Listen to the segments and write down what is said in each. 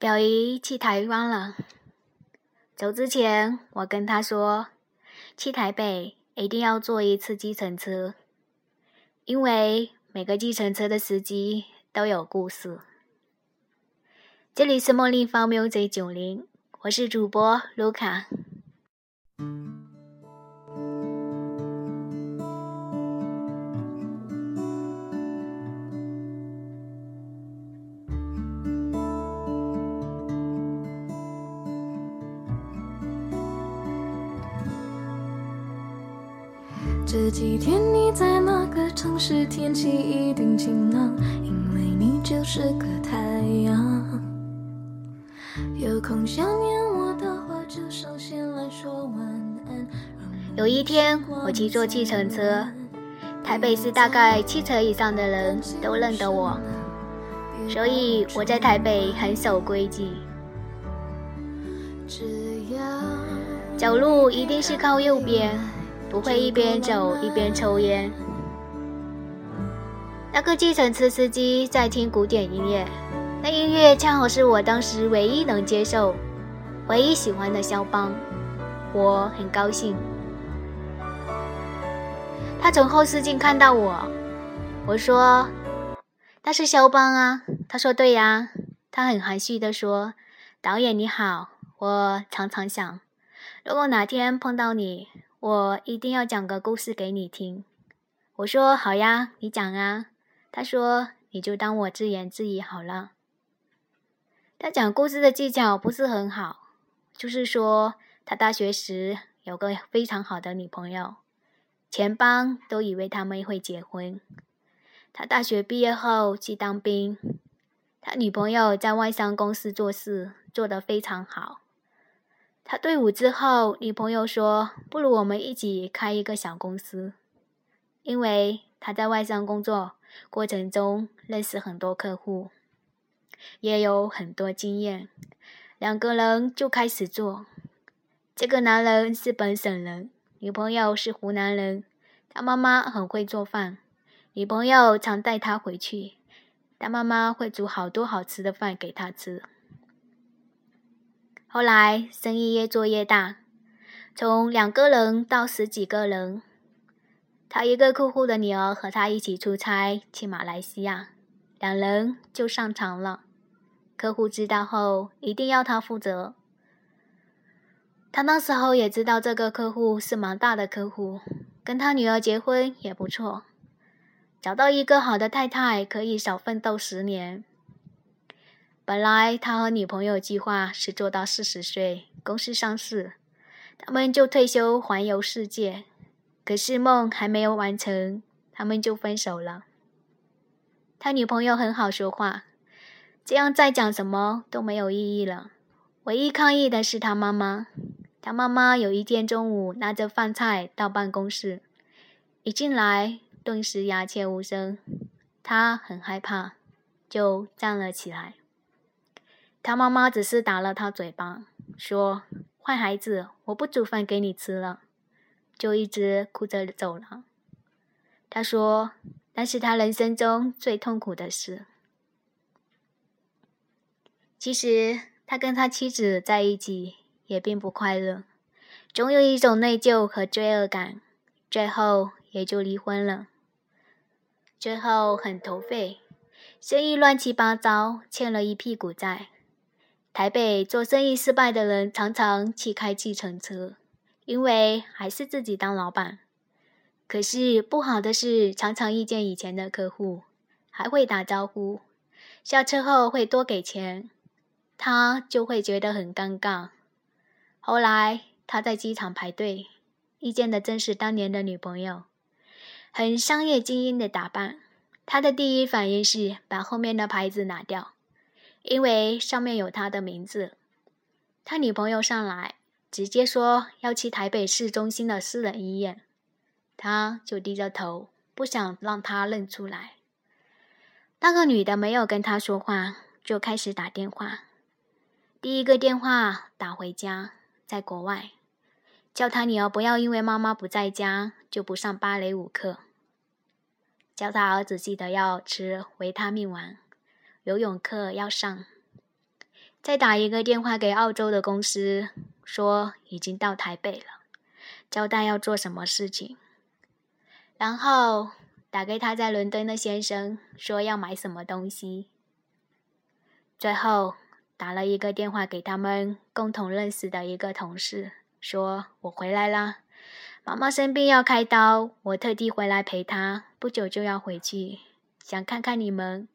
表姨去台湾了。走之前，我跟她说，去台北一定要坐一次计程车，因为每个计程车的司机都有故事。这里是茉莉芳 music 九零，我是主播卢卡。这几天你在哪个城市？天气一定晴朗，因为你就是个太阳。有空想念我的话，就上线来说晚安。有一天，我去坐计程车，台北市大概七成以上的人都认得我，所以我在台北很守规矩，走路一定是靠右边。不会一边走一边抽烟。那个计程车司机在听古典音乐，那音乐恰好是我当时唯一能接受、唯一喜欢的肖邦，我很高兴。他从后视镜看到我，我说：“那是肖邦啊。”他说：“对呀。”他很含蓄地说：“导演你好，我常常想，如果哪天碰到你。”我一定要讲个故事给你听。我说好呀，你讲啊。他说你就当我自言自语好了。他讲故事的技巧不是很好，就是说他大学时有个非常好的女朋友，全班都以为他们会结婚。他大学毕业后去当兵，他女朋友在外商公司做事，做得非常好。他退伍之后，女朋友说：“不如我们一起开一个小公司，因为他在外商工作过程中认识很多客户，也有很多经验。两个人就开始做。这个男人是本省人，女朋友是湖南人。他妈妈很会做饭，女朋友常带他回去，他妈妈会煮好多好吃的饭给他吃。”后来生意越做越大，从两个人到十几个人。他一个客户的女儿和他一起出差去马来西亚，两人就上床了。客户知道后，一定要他负责。他那时候也知道这个客户是蛮大的客户，跟他女儿结婚也不错，找到一个好的太太可以少奋斗十年。本来他和女朋友计划是做到四十岁，公司上市，他们就退休环游世界。可是梦还没有完成，他们就分手了。他女朋友很好说话，这样再讲什么都没有意义了。唯一抗议的是他妈妈。他妈妈有一天中午拿着饭菜到办公室，一进来顿时鸦雀无声。他很害怕，就站了起来。他妈妈只是打了他嘴巴，说：“坏孩子，我不煮饭给你吃了。”就一直哭着走了。他说：“那是他人生中最痛苦的事。其实他跟他妻子在一起也并不快乐，总有一种内疚和罪恶感，最后也就离婚了。最后很颓废，生意乱七八糟，欠了一屁股债。”台北做生意失败的人常常去开计程车，因为还是自己当老板。可是不好的是，常常遇见以前的客户，还会打招呼，下车后会多给钱，他就会觉得很尴尬。后来他在机场排队，遇见的正是当年的女朋友，很商业精英的打扮。他的第一反应是把后面的牌子拿掉。因为上面有他的名字，他女朋友上来直接说要去台北市中心的私人医院，他就低着头，不想让他认出来。那个女的没有跟他说话，就开始打电话。第一个电话打回家，在国外，叫他女儿不要因为妈妈不在家就不上芭蕾舞课，叫他儿子记得要吃维他命丸。游泳课要上，再打一个电话给澳洲的公司，说已经到台北了，交代要做什么事情。然后打给他在伦敦的先生，说要买什么东西。最后打了一个电话给他们共同认识的一个同事，说我回来啦，妈妈生病要开刀，我特地回来陪她，不久就要回去，想看看你们，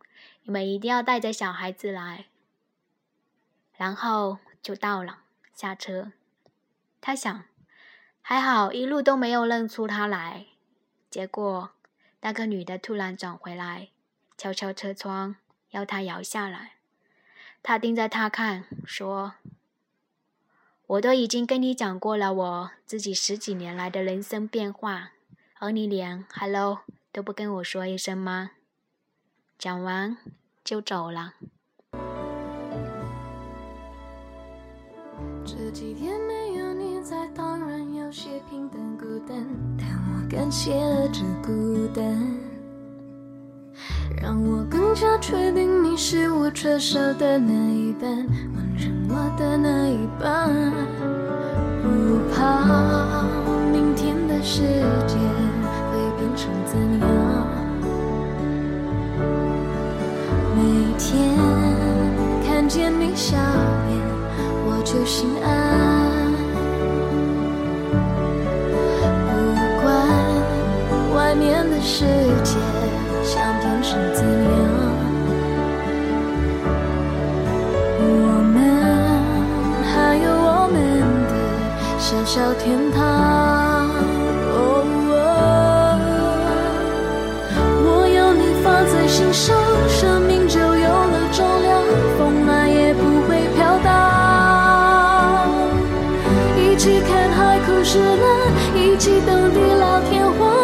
你们一定要带着小孩子来。然后就到了，下车。他想，还好一路都没有认出他来。结果，那个女的突然转回来，敲敲车窗，要他摇下来。他盯着他看，说：“我都已经跟你讲过了，我自己十几年来的人生变化，而你连 ‘hello’ 都不跟我说一声吗？”讲完就走了。这几天没有你在，当然有些平淡孤单，但我感谢了这孤单，让我更加确定你是我缺少的那一半，完成我的那一半。不怕明天的世界会变成怎样，天看见你笑脸。我就心安，不管外面的世界想变成怎样，我们还有我们的小小天堂。我有你放在心上，一起看海枯石烂，一起等地老天荒，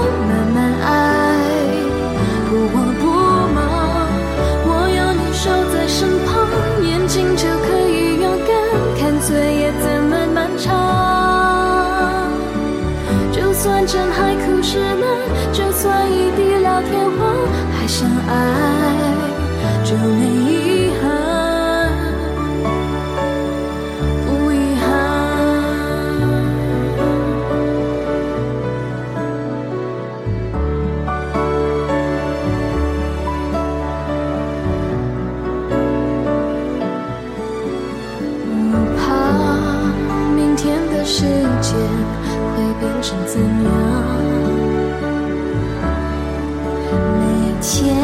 天，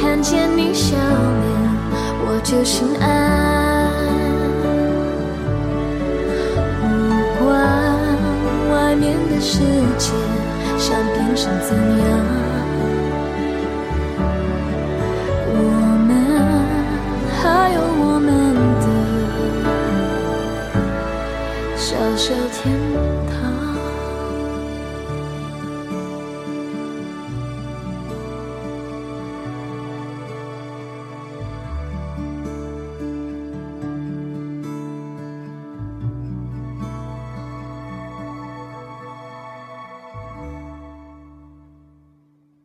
看见你笑脸，我就心安，不管外面的世界想变成怎样，我们还有我们的小小天堂。